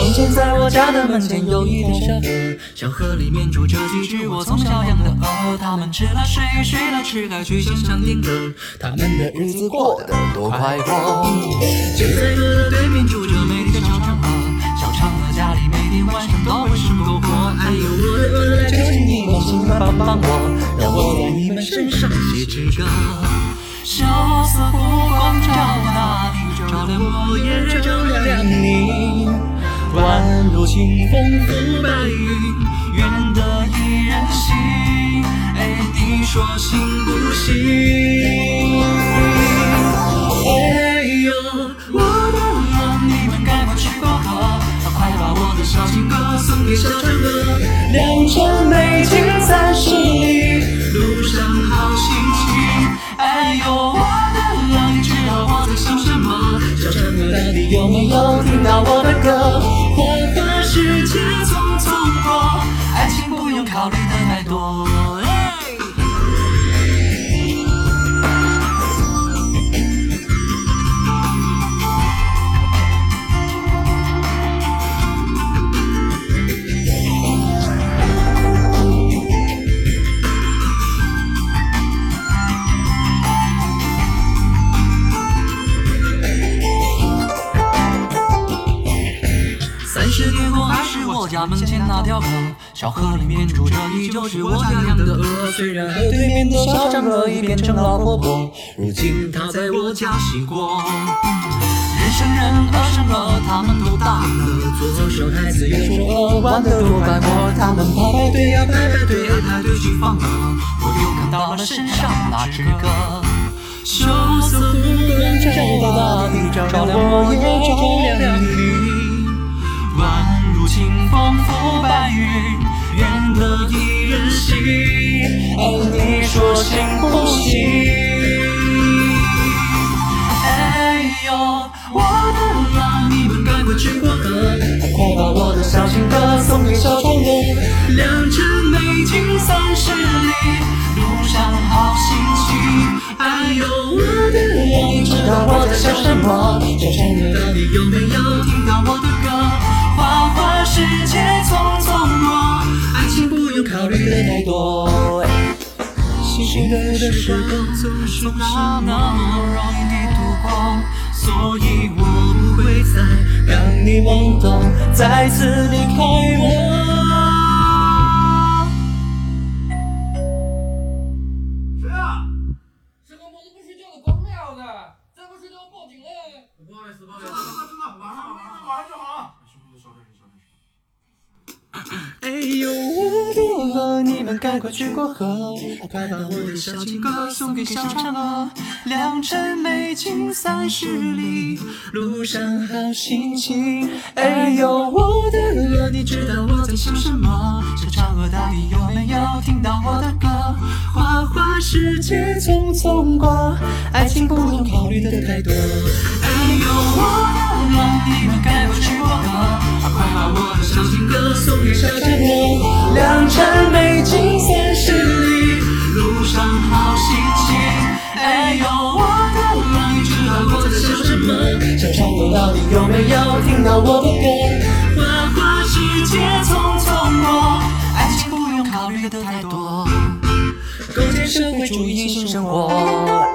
从前在我家的门前有一条小河，小河里面住着几只我从小养的鹅，它们吃了睡，睡了吃，还去欣赏天歌，它们的日子过得多快活。就在河的对面住着美丽的小嫦娥，小嫦娥家里每天晚上都会生篝火。哎呦我的鹅来，求请你们请快帮帮我，让我在你们身上写支歌。萧瑟湖光照说行不行？哎呦，我的鹅，你们赶快去过河，快把我的小情歌送给小嫦娥。良辰美景三十里，路上好心情。哎呦，我的鹅，你知道我在想什么？小嫦娥到底有没有听到我的歌？花花世界匆匆过，爱情不用考虑的我家门前那条河，小河里面住着依旧是我家养的鹅。虽然河对面的小嫦娥已变成老婆婆，如今她在我家洗过。人生人，鹅生鹅，他们都大了。左手孩子，右手鹅，玩得多快活。他们排排队呀，排排队呀，排队去放鹅。我又看到了身上那只歌。萧瑟湖光照大地，照亮我也照亮你。清风拂白云，愿得一人心。哎，你说行不行？哎呦，我的鹅，你们赶快去过河，快把我的小情歌送给小嫦娥。良辰美景三十里，路上好心情。哎呦，我的鹅，你知道我在想什么？小嫦娥到底有没有听到我的世界匆匆过，爱情不用考虑的太多。幸福的时光总是那么容易度过，所以我不会再让你懵懂，再次离开我。谁啊？是个摸着不睡觉的光亮的，再不睡觉报警嘞！不好意思，不好意思，真的真的，马上马上马上就好。兄弟，稍等稍等。哎呦，我的鹅，你赶快去过河，快把我的小情歌送给小嫦娥。良辰美景三十里，路上好心情。哎呦，我的鹅，你知道我在想什么？小嫦娥到底有没有听到我的歌？花花世界匆匆过，爱情不用考虑的太多。哎呦，我上好心情。哎呦，我的妈，你知道我在想什么？想唱歌到底有没有听到我的歌？花花世界匆匆过，爱情不用考虑的太多，构建社会主义新生活。